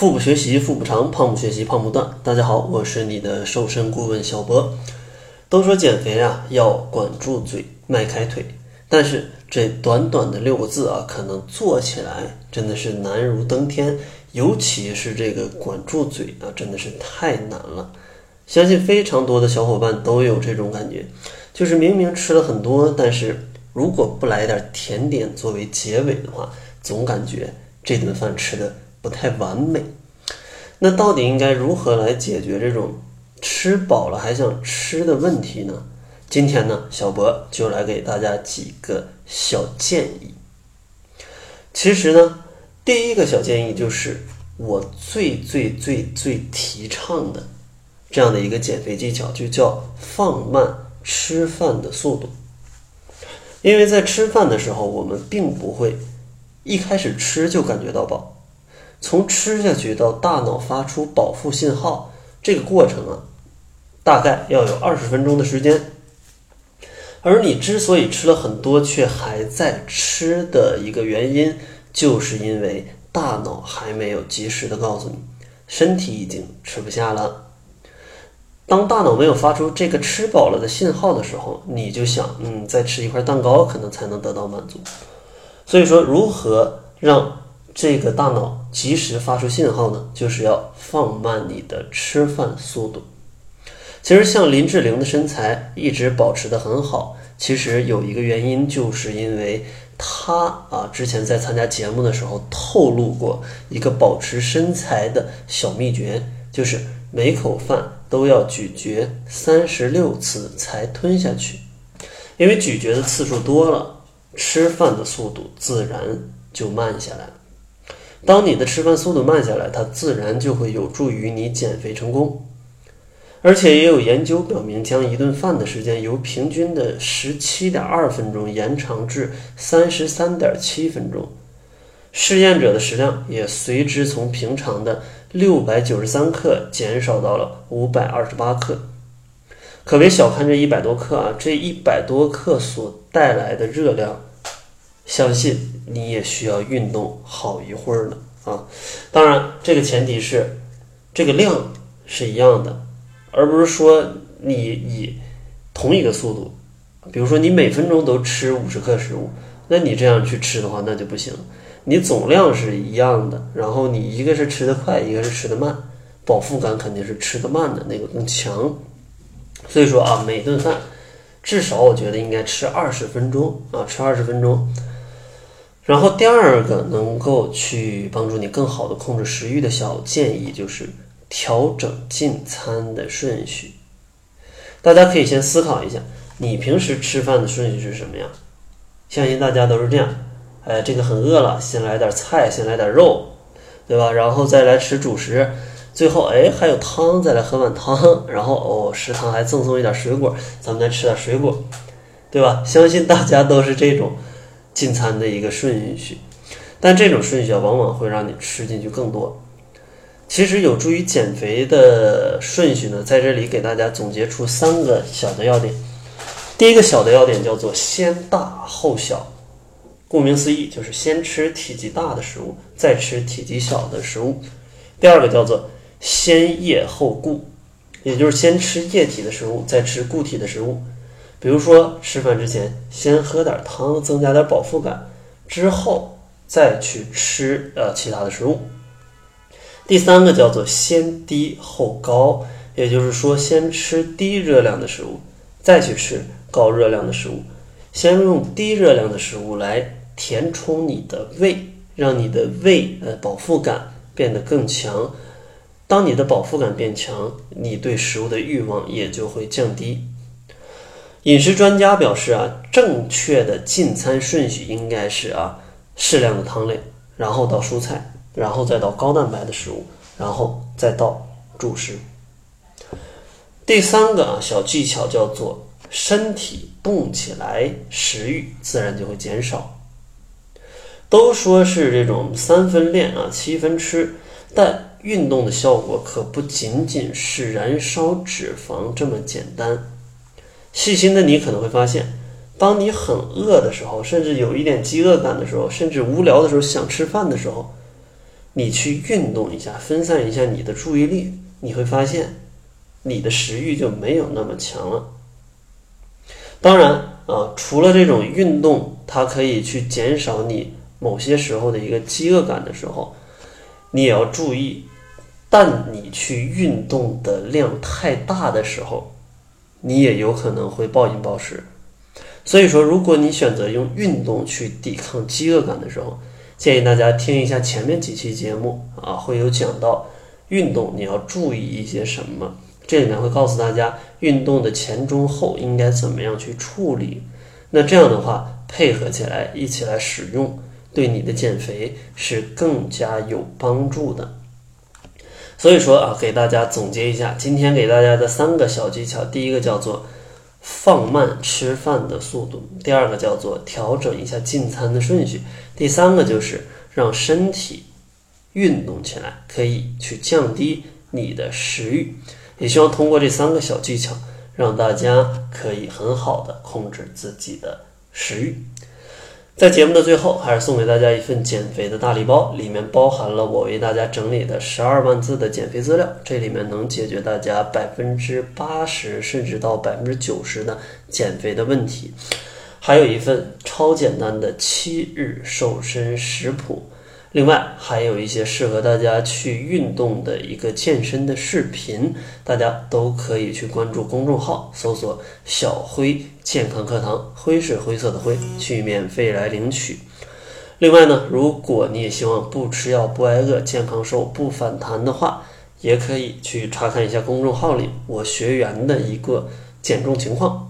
腹部学习腹部长，胖不学习胖不断。大家好，我是你的瘦身顾问小博。都说减肥啊要管住嘴，迈开腿，但是这短短的六个字啊，可能做起来真的是难如登天。尤其是这个管住嘴啊，真的是太难了。相信非常多的小伙伴都有这种感觉，就是明明吃了很多，但是如果不来点甜点作为结尾的话，总感觉这顿饭吃的。不太完美，那到底应该如何来解决这种吃饱了还想吃的问题呢？今天呢，小博就来给大家几个小建议。其实呢，第一个小建议就是我最最最最提倡的这样的一个减肥技巧，就叫放慢吃饭的速度。因为在吃饭的时候，我们并不会一开始吃就感觉到饱。从吃下去到大脑发出饱腹信号，这个过程啊，大概要有二十分钟的时间。而你之所以吃了很多却还在吃的一个原因，就是因为大脑还没有及时的告诉你，身体已经吃不下了。当大脑没有发出这个吃饱了的信号的时候，你就想，嗯，再吃一块蛋糕可能才能得到满足。所以说，如何让？这个大脑及时发出信号呢，就是要放慢你的吃饭速度。其实像林志玲的身材一直保持的很好，其实有一个原因，就是因为她啊之前在参加节目的时候透露过一个保持身材的小秘诀，就是每口饭都要咀嚼三十六次才吞下去，因为咀嚼的次数多了，吃饭的速度自然就慢下来了。当你的吃饭速度慢下来，它自然就会有助于你减肥成功。而且也有研究表明，将一顿饭的时间由平均的十七点二分钟延长至三十三点七分钟，试验者的食量也随之从平常的六百九十三克减少到了五百二十八克。可别小看这一百多克啊！这一百多克所带来的热量。相信你也需要运动好一会儿呢啊！当然，这个前提是这个量是一样的，而不是说你以同一个速度，比如说你每分钟都吃五十克食物，那你这样去吃的话，那就不行。你总量是一样的，然后你一个是吃的快，一个是吃的慢，饱腹感肯定是吃的慢的那个更强。所以说啊，每顿饭至少我觉得应该吃二十分钟啊，吃二十分钟。然后第二个能够去帮助你更好的控制食欲的小建议就是调整进餐的顺序。大家可以先思考一下，你平时吃饭的顺序是什么样？相信大家都是这样，哎，这个很饿了，先来点菜，先来点肉，对吧？然后再来吃主食，最后哎还有汤，再来喝碗汤，然后哦食堂还赠送一点水果，咱们再吃点水果，对吧？相信大家都是这种。进餐的一个顺序，但这种顺序啊，往往会让你吃进去更多。其实有助于减肥的顺序呢，在这里给大家总结出三个小的要点。第一个小的要点叫做先大后小，顾名思义就是先吃体积大的食物，再吃体积小的食物。第二个叫做先液后固，也就是先吃液体的食物，再吃固体的食物。比如说，吃饭之前先喝点汤，增加点饱腹感，之后再去吃呃其他的食物。第三个叫做先低后高，也就是说，先吃低热量的食物，再去吃高热量的食物。先用低热量的食物来填充你的胃，让你的胃呃饱腹感变得更强。当你的饱腹感变强，你对食物的欲望也就会降低。饮食专家表示啊，正确的进餐顺序应该是啊，适量的汤类，然后到蔬菜，然后再到高蛋白的食物，然后再到主食。第三个啊小技巧叫做身体动起来，食欲自然就会减少。都说是这种三分练啊，七分吃，但运动的效果可不仅仅是燃烧脂肪这么简单。细心的你可能会发现，当你很饿的时候，甚至有一点饥饿感的时候，甚至无聊的时候想吃饭的时候，你去运动一下，分散一下你的注意力，你会发现你的食欲就没有那么强了。当然啊，除了这种运动，它可以去减少你某些时候的一个饥饿感的时候，你也要注意，但你去运动的量太大的时候，你也有可能会暴饮暴食。所以说，如果你选择用运动去抵抗饥饿感的时候，建议大家听一下前面几期节目啊，会有讲到运动你要注意一些什么。这里面会告诉大家运动的前中后应该怎么样去处理。那这样的话，配合起来一起来使用，对你的减肥是更加有帮助的。所以说啊，给大家总结一下今天给大家的三个小技巧：第一个叫做放慢吃饭的速度；第二个叫做调整一下进餐的顺序；第三个就是让身体运动起来，可以去降低你的食欲。也希望通过这三个小技巧，让大家可以很好的控制自己的食欲。在节目的最后，还是送给大家一份减肥的大礼包，里面包含了我为大家整理的十二万字的减肥资料，这里面能解决大家百分之八十甚至到百分之九十的减肥的问题，还有一份超简单的七日瘦身食谱。另外还有一些适合大家去运动的一个健身的视频，大家都可以去关注公众号，搜索“小辉健康课堂”，灰是灰色的灰，去免费来领取。另外呢，如果你也希望不吃药不挨饿、健康瘦不反弹的话，也可以去查看一下公众号里我学员的一个减重情况。